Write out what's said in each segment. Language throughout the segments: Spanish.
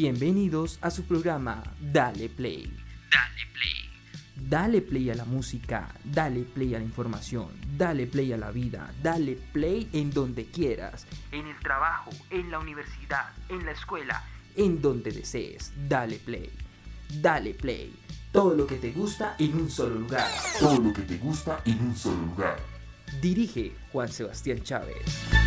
Bienvenidos a su programa Dale Play. Dale Play. Dale play a la música, dale play a la información, dale play a la vida, dale play en donde quieras, en el trabajo, en la universidad, en la escuela, en donde desees, dale play. Dale play. Todo lo que te gusta en un solo lugar. Todo lo que te gusta en un solo lugar. Dirige Juan Sebastián Chávez.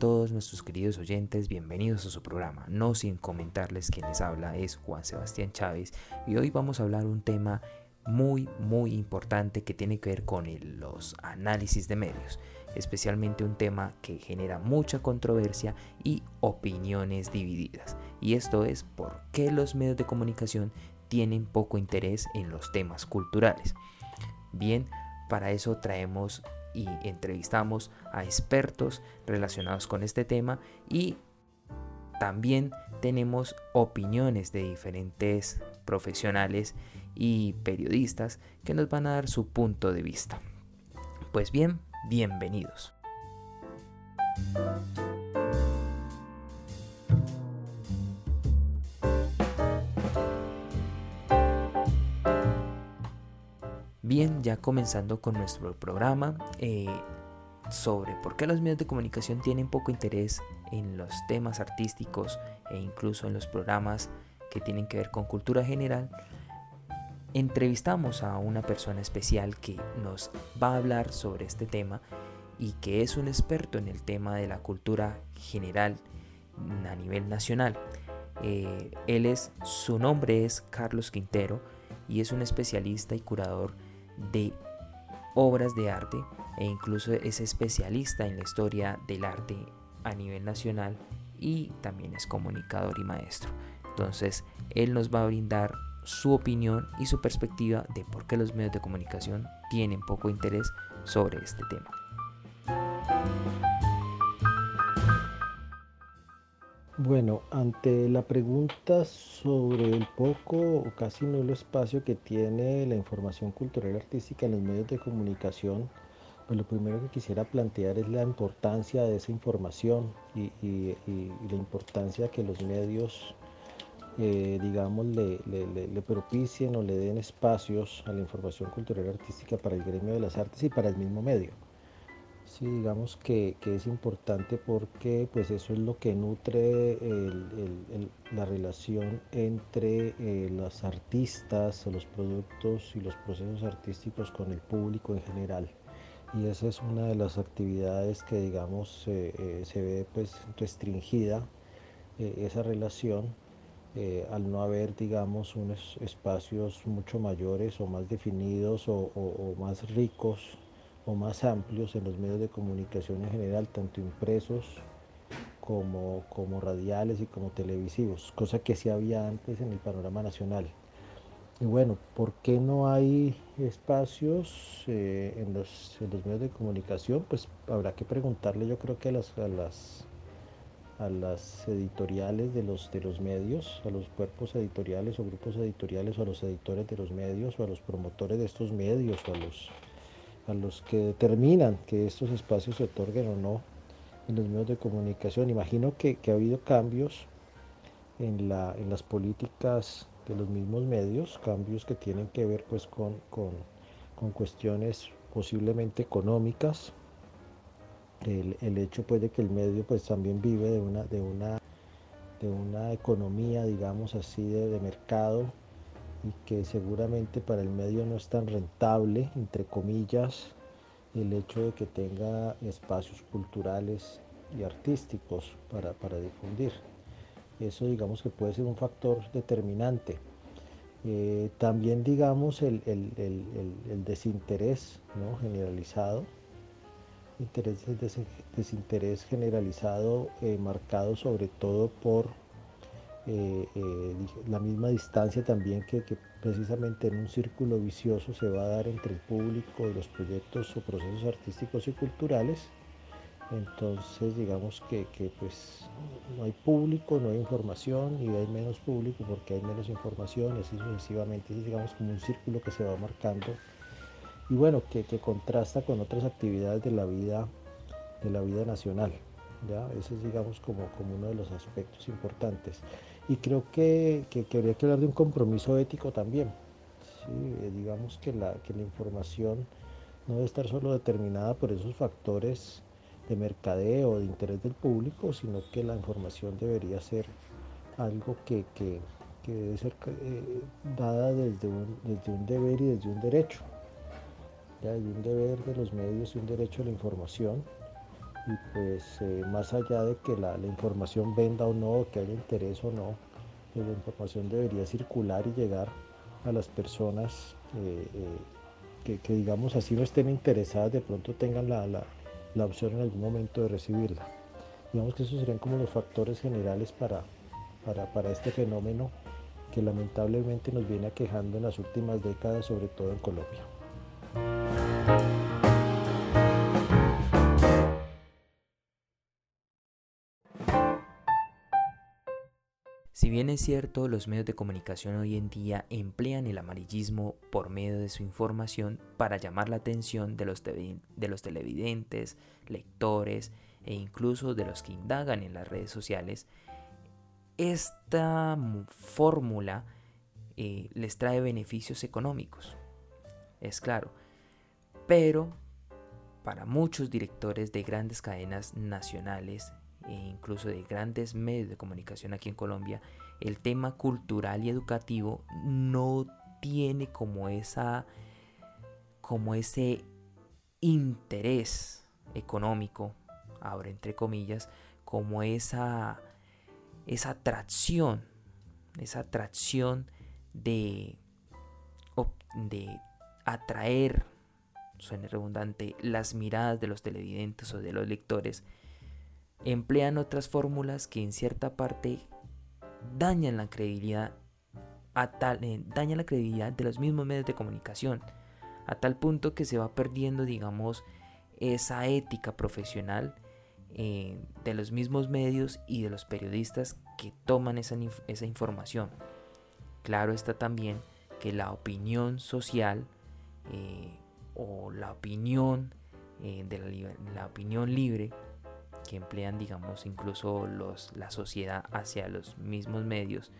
Todos nuestros queridos oyentes, bienvenidos a su programa. No sin comentarles quien les habla es Juan Sebastián Chávez y hoy vamos a hablar un tema muy muy importante que tiene que ver con los análisis de medios, especialmente un tema que genera mucha controversia y opiniones divididas. Y esto es por qué los medios de comunicación tienen poco interés en los temas culturales. Bien, para eso traemos y entrevistamos a expertos relacionados con este tema y también tenemos opiniones de diferentes profesionales y periodistas que nos van a dar su punto de vista. Pues bien, bienvenidos. Bien, ya comenzando con nuestro programa eh, sobre por qué los medios de comunicación tienen poco interés en los temas artísticos e incluso en los programas que tienen que ver con cultura general, entrevistamos a una persona especial que nos va a hablar sobre este tema y que es un experto en el tema de la cultura general a nivel nacional. Eh, él es, su nombre es Carlos Quintero y es un especialista y curador de obras de arte e incluso es especialista en la historia del arte a nivel nacional y también es comunicador y maestro. Entonces, él nos va a brindar su opinión y su perspectiva de por qué los medios de comunicación tienen poco interés sobre este tema. Bueno, ante la pregunta sobre el poco o casi nulo espacio que tiene la información cultural y artística en los medios de comunicación, pues lo primero que quisiera plantear es la importancia de esa información y, la importancia que los medios, eh, digamos, le, le, propicien o le den espacios a la información cultural y artística para el gremio de las artes y para el mismo medio. Sí, digamos que, es importante porque pues eso es lo que nutre la relación entre eh, los artistas, los productos y los procesos artísticos con el público en general. Y esa es una de las actividades que digamos eh, se ve pues restringida eh, esa relación al no haber digamos unos espacios mucho mayores o más definidos o más ricos o más amplios en los medios de comunicación en general, tanto impresos como, como radiales y como televisivos, cosa que sí había antes en el panorama nacional. Y bueno, ¿por qué no hay espacios eh, en, los, medios de comunicación? Pues habrá que preguntarle yo creo que a las, a las, a las editoriales de los, de los medios, a los cuerpos editoriales o grupos editoriales o a los editores de los medios o a los promotores de estos medios o a los a los que determinan que estos espacios se otorguen o no en los medios de comunicación. Imagino que, ha habido cambios en, la, en, las políticas de los mismos medios, cambios que tienen que ver pues con, con, cuestiones posiblemente económicas. El, el, hecho pues de que el medio pues también vive de una, de una, de una economía digamos así de, de mercado y que seguramente para el medio no es tan rentable, entre comillas, el hecho de que tenga espacios culturales y artísticos para, difundir. Eso digamos que puede ser un factor determinante. Eh, también digamos el, desinterés ¿no? generalizado, interés, desinterés generalizado eh, marcado sobre todo por eh, eh, la misma distancia también que, precisamente en un círculo vicioso se va a dar entre el público y los proyectos o procesos artísticos y culturales Entonces digamos que, pues no hay público, no hay información y hay menos público porque hay menos información y así sucesivamente. Es digamos como un círculo que se va marcando y bueno, que, contrasta con otras actividades de la vida, de la vida nacional. ¿Ya? Ese es digamos como, como uno de los aspectos importantes. Y creo que, que, habría que hablar de un compromiso ético también. Eh, digamos que la, que la información no debe estar solo determinada por esos factores de mercadeo, de interés del público, sino que la información debería ser algo que, debe ser eh, dada desde un, desde un deber y desde un derecho. ¿ya? Hay un deber de los medios y un derecho a la información. Y pues eh, más allá de que la, información venda o no, que haya interés o no, pues la información debería circular y llegar a las personas eh, que, digamos así no estén interesadas, de pronto tengan la la opción en algún momento de recibirla. Digamos que esos serían como los factores generales para, para, este fenómeno que lamentablemente nos viene aquejando en las últimas décadas, sobre todo en Colombia. Si bien es cierto, los medios de comunicación hoy en día emplean el amarillismo por medio de su información para llamar la atención de los, de los televidentes, lectores e incluso de los que indagan en las redes sociales, esta fórmula eh, les trae beneficios económicos. Es claro. Pero para muchos directores de grandes cadenas nacionales e incluso de grandes medios de comunicación aquí en Colombia, el tema cultural y educativo no tiene como esa como ese interés económico, ahora entre comillas, como esa esa atracción, esa atracción de de atraer, suena redundante, las miradas de los televidentes o de los lectores emplean otras fórmulas que en cierta parte dañan la credibilidad a tal, eh, la credibilidad de los mismos medios de comunicación a tal punto que se va perdiendo digamos esa ética profesional eh, de los mismos medios y de los periodistas que toman esa, esa información. Claro está también que la opinión social eh, o la opinión de la, la opinión libre que emplean, digamos, incluso los, la sociedad hacia los mismos medios,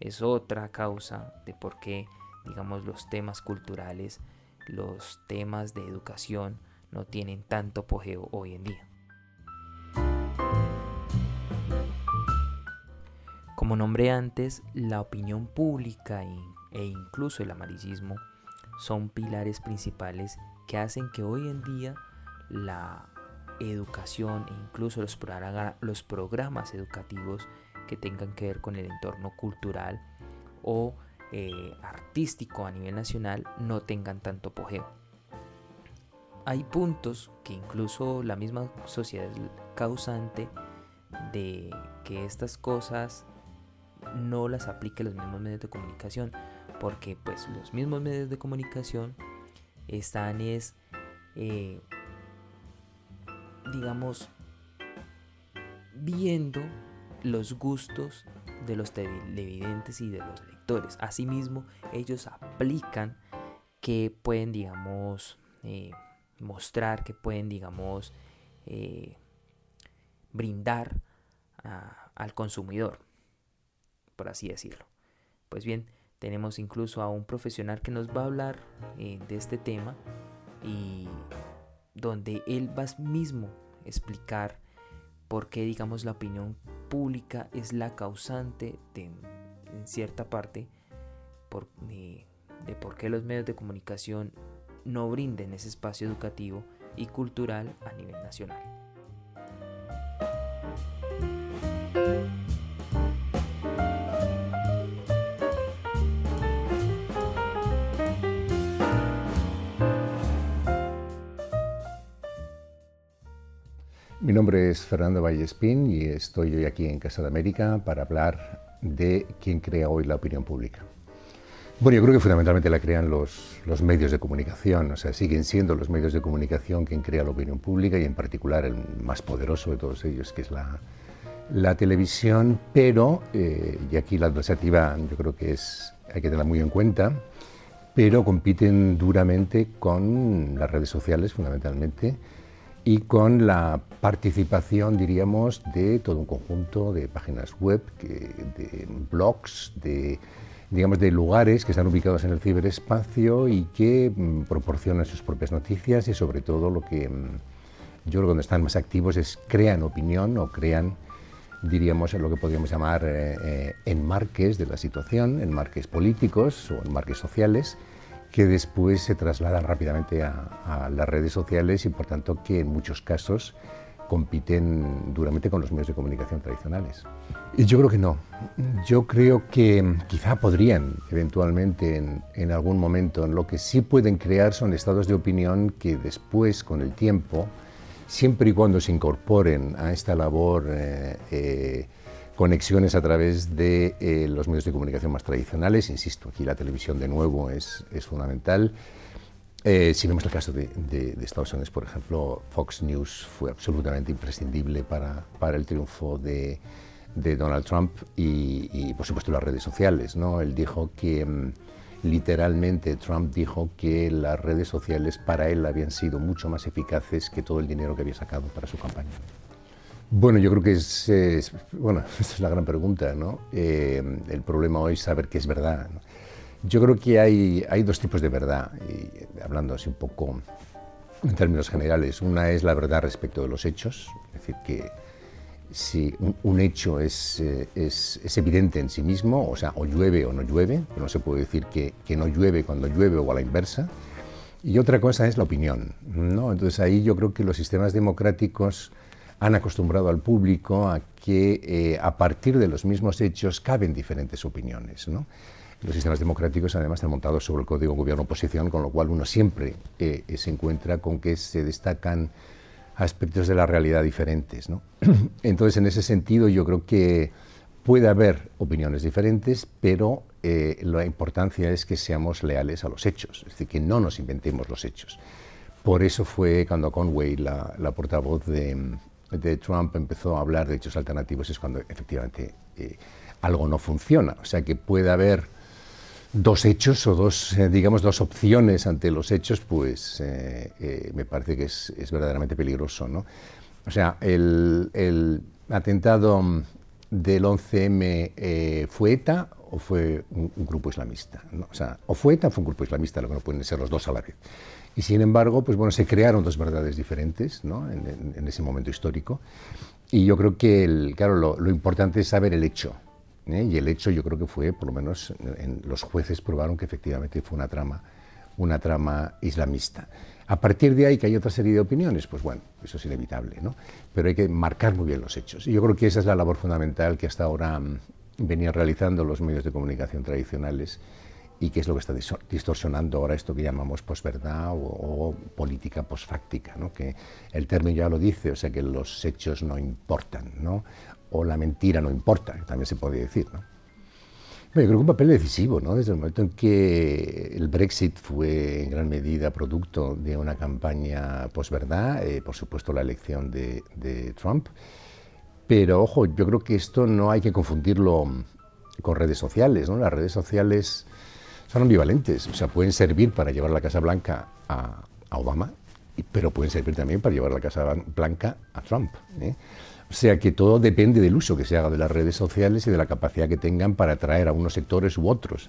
es otra causa de por qué, digamos, los temas culturales, los temas de educación no tienen tanto apogeo hoy en día. Como nombré antes, la opinión pública e incluso el amarillismo son pilares principales que hacen que hoy en día la educación e incluso los, programas educativos que tengan que ver con el entorno cultural o eh, artístico a nivel nacional no tengan tanto apogeo. Hay puntos que incluso la misma sociedad es causante de que estas cosas no las aplique los mismos medios de comunicación, porque pues los mismos medios de comunicación están es eh, digamos, viendo los gustos de los televidentes y de los lectores. Asimismo, ellos aplican que pueden, digamos, eh, mostrar, que pueden, digamos, eh, brindar al consumidor, por así decirlo. Pues bien, tenemos incluso a un profesional que nos va a hablar eh, de este tema y donde él va mismo explicar por qué, digamos, la opinión pública es la causante de, en cierta parte, por, de, de por qué los medios de comunicación no brinden ese espacio educativo y cultural a nivel nacional. Mi nombre es Fernando Vallespín y estoy hoy aquí en Casa de América para hablar de quién crea hoy la opinión pública. Bueno, yo creo que fundamentalmente la crean los, los, medios de comunicación, o sea, siguen siendo los medios de comunicación quien crea la opinión pública y en particular el más poderoso de todos ellos, que es la, la televisión, pero, eh, y aquí la adversativa yo creo que es, hay que tenerla muy en cuenta, pero compiten duramente con las redes sociales fundamentalmente y con la participación, diríamos, de todo un conjunto de páginas web, de blogs, de digamos, de lugares que están ubicados en el ciberespacio y que mm, proporcionan sus propias noticias y sobre todo lo que mm, yo creo que donde están más activos es crean opinión o crean, diríamos, lo que podríamos llamar eh, eh, enmarques de la situación, enmarques políticos o enmarques sociales que después se trasladan rápidamente a, a las redes sociales y por tanto que en muchos casos compiten duramente con los medios de comunicación tradicionales. Y yo creo que no. Yo creo que quizá podrían eventualmente en, en, algún momento, en lo que sí pueden crear son estados de opinión que después, con el tiempo, siempre y cuando se incorporen a esta labor eh, eh, conexiones a través de eh, los medios de comunicación más tradicionales, insisto, aquí la televisión de nuevo es, es fundamental, eh, si vemos el caso de, Estados Unidos, por ejemplo, Fox News fue absolutamente imprescindible para, para el triunfo de, Donald Trump y, por supuesto, las redes sociales. ¿no? Él dijo que, mm, literalmente, Trump dijo que las redes sociales para él habían sido mucho más eficaces que todo el dinero que había sacado para su campaña. Bueno, yo creo que es, bueno, esa es la gran pregunta, ¿no? Eh, el problema hoy es saber qué es verdad. Yo creo que hay, hay dos tipos de verdad, y hablando así un poco en términos generales. Una es la verdad respecto de los hechos, es decir, que si un, hecho es, eh, es, es, evidente en sí mismo, o sea, o llueve o no llueve, no se puede decir que, que, no llueve cuando llueve o a la inversa. Y otra cosa es la opinión. ¿no? Entonces ahí yo creo que los sistemas democráticos han acostumbrado al público a que eh, a partir de los mismos hechos caben diferentes opiniones. ¿no? Los sistemas democráticos además están montados sobre el código gobierno-oposición, con lo cual uno siempre eh, se encuentra con que se destacan aspectos de la realidad diferentes. ¿no? Entonces, en ese sentido, yo creo que puede haber opiniones diferentes, pero eh, la importancia es que seamos leales a los hechos, es decir, que no nos inventemos los hechos. Por eso fue cuando Conway, la, portavoz de, Trump, empezó a hablar de hechos alternativos, es cuando efectivamente eh, algo no funciona. O sea, que puede haber dos hechos o dos, eh, digamos, dos opciones ante los hechos, pues eh, me parece que es, verdaderamente peligroso. ¿no? O sea, el, atentado del 11M fue ETA o fue un, grupo islamista. O sea, o fue ETA o fue un grupo islamista, lo que no pueden ser los dos a la vez. Y sin embargo, pues bueno, se crearon dos verdades diferentes ¿no? en, ese momento histórico. Y yo creo que, el, claro, lo importante es saber el hecho. ¿eh? y el hecho yo creo que fue, por lo menos en, los jueces probaron que efectivamente fue una trama, una trama islamista. A partir de ahí que hay otra serie de opiniones, pues bueno, eso es inevitable, ¿no? Pero hay que marcar muy bien los hechos. Y yo creo que esa es la labor fundamental que hasta ahora mm, venían realizando los medios de comunicación tradicionales y que es lo que está distorsionando ahora esto que llamamos posverdad o, política posfáctica, ¿no? que el término ya lo dice, o sea que los hechos no importan, ¿no? o la mentira no importa, también se podría decir. ¿no? yo creo que un papel decisivo, ¿no? desde el momento en que el Brexit fue en gran medida producto de una campaña posverdad, eh, por supuesto la elección de, Trump, pero ojo, yo creo que esto no hay que confundirlo con redes sociales, ¿no? las redes sociales son ambivalentes, o sea, pueden servir para llevar la Casa Blanca a, Obama, pero pueden servir también para llevar la Casa Blanca a Trump. ¿eh? O sea que todo depende del uso que se haga de las redes sociales y de la capacidad que tengan para atraer a unos sectores u otros.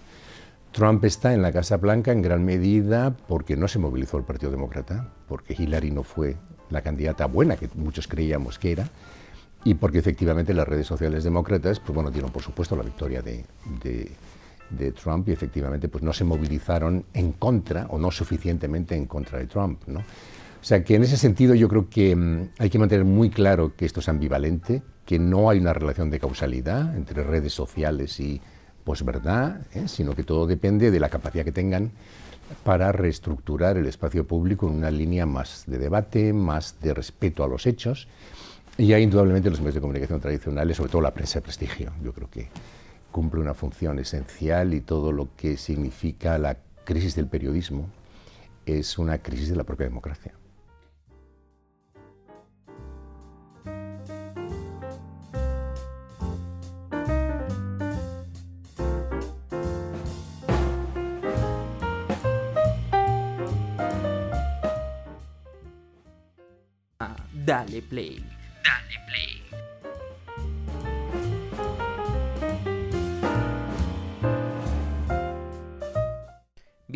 Trump está en la Casa Blanca en gran medida porque no se movilizó el Partido Demócrata, porque Hillary no fue la candidata buena que muchos creíamos que era, y porque efectivamente las redes sociales demócratas, pues bueno, dieron por supuesto la victoria de, de, Trump y efectivamente pues no se movilizaron en contra o no suficientemente en contra de Trump, ¿no? O sea que en ese sentido yo creo que mm, hay que mantener muy claro que esto es ambivalente, que no hay una relación de causalidad entre redes sociales y posverdad, ¿eh? sino que todo depende de la capacidad que tengan para reestructurar el espacio público en una línea más de debate, más de respeto a los hechos. Y hay indudablemente los medios de comunicación tradicionales, sobre todo la prensa de prestigio, yo creo que, cumple una función esencial y todo lo que significa la crisis del periodismo es una crisis de la propia democracia. Dale play.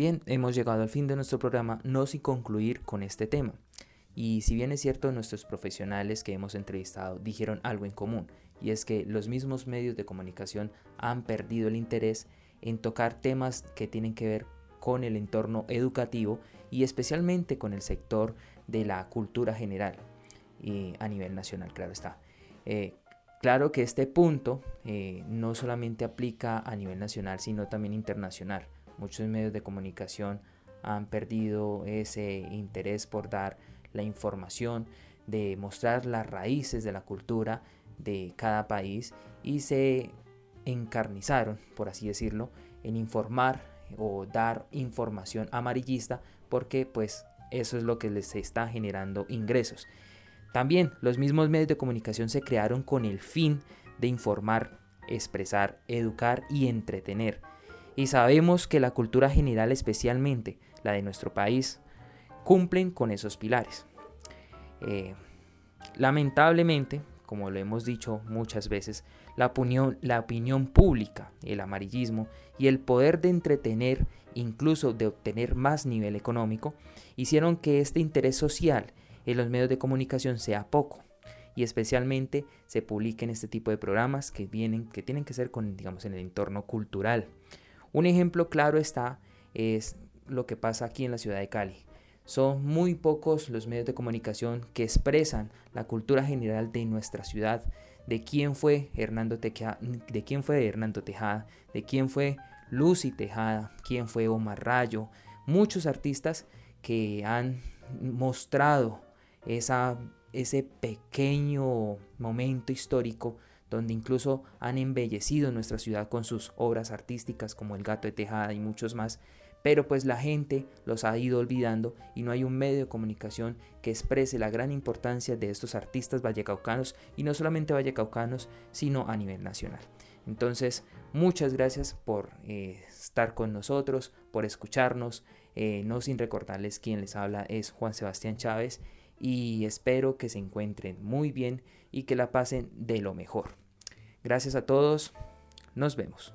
Bien, hemos llegado al fin de nuestro programa, no sin concluir con este tema. Y si bien es cierto, nuestros profesionales que hemos entrevistado dijeron algo en común, y es que los mismos medios de comunicación han perdido el interés en tocar temas que tienen que ver con el entorno educativo y especialmente con el sector de la cultura general a nivel nacional, claro está. Eh, claro que este punto eh, no solamente aplica a nivel nacional, sino también internacional. Muchos medios de comunicación han perdido ese interés por dar la información, de mostrar las raíces de la cultura de cada país y se encarnizaron, por así decirlo, en informar o dar información amarillista porque pues eso es lo que les está generando ingresos. También los mismos medios de comunicación se crearon con el fin de informar, expresar, educar y entretener. Y sabemos que la cultura general, especialmente la de nuestro país, cumplen con esos pilares. Eh, lamentablemente, como lo hemos dicho muchas veces, la opinión, pública, el amarillismo y el poder de entretener, incluso de obtener más nivel económico, hicieron que este interés social en los medios de comunicación sea poco y especialmente se publiquen este tipo de programas que vienen que tienen que ser con digamos en el entorno cultural. Un ejemplo claro está es lo que pasa aquí en la ciudad de Cali. Son muy pocos los medios de comunicación que expresan la cultura general de nuestra ciudad, de quién fue Hernando Tejada, de quién fue Hernando Tejada, de quién fue Lucy Tejada, quién fue Omar Rayo, muchos artistas que han mostrado esa, ese pequeño momento histórico donde incluso han embellecido nuestra ciudad con sus obras artísticas como El gato de Tejada y muchos más, pero pues la gente los ha ido olvidando y no hay un medio de comunicación que exprese la gran importancia de estos artistas vallecaucanos y no solamente vallecaucanos, sino a nivel nacional. Entonces, muchas gracias por eh, estar con nosotros, por escucharnos. Eh, no sin recordarles quién les habla es Juan Sebastián Chávez y espero que se encuentren muy bien y que la pasen de lo mejor. Gracias a todos, nos vemos.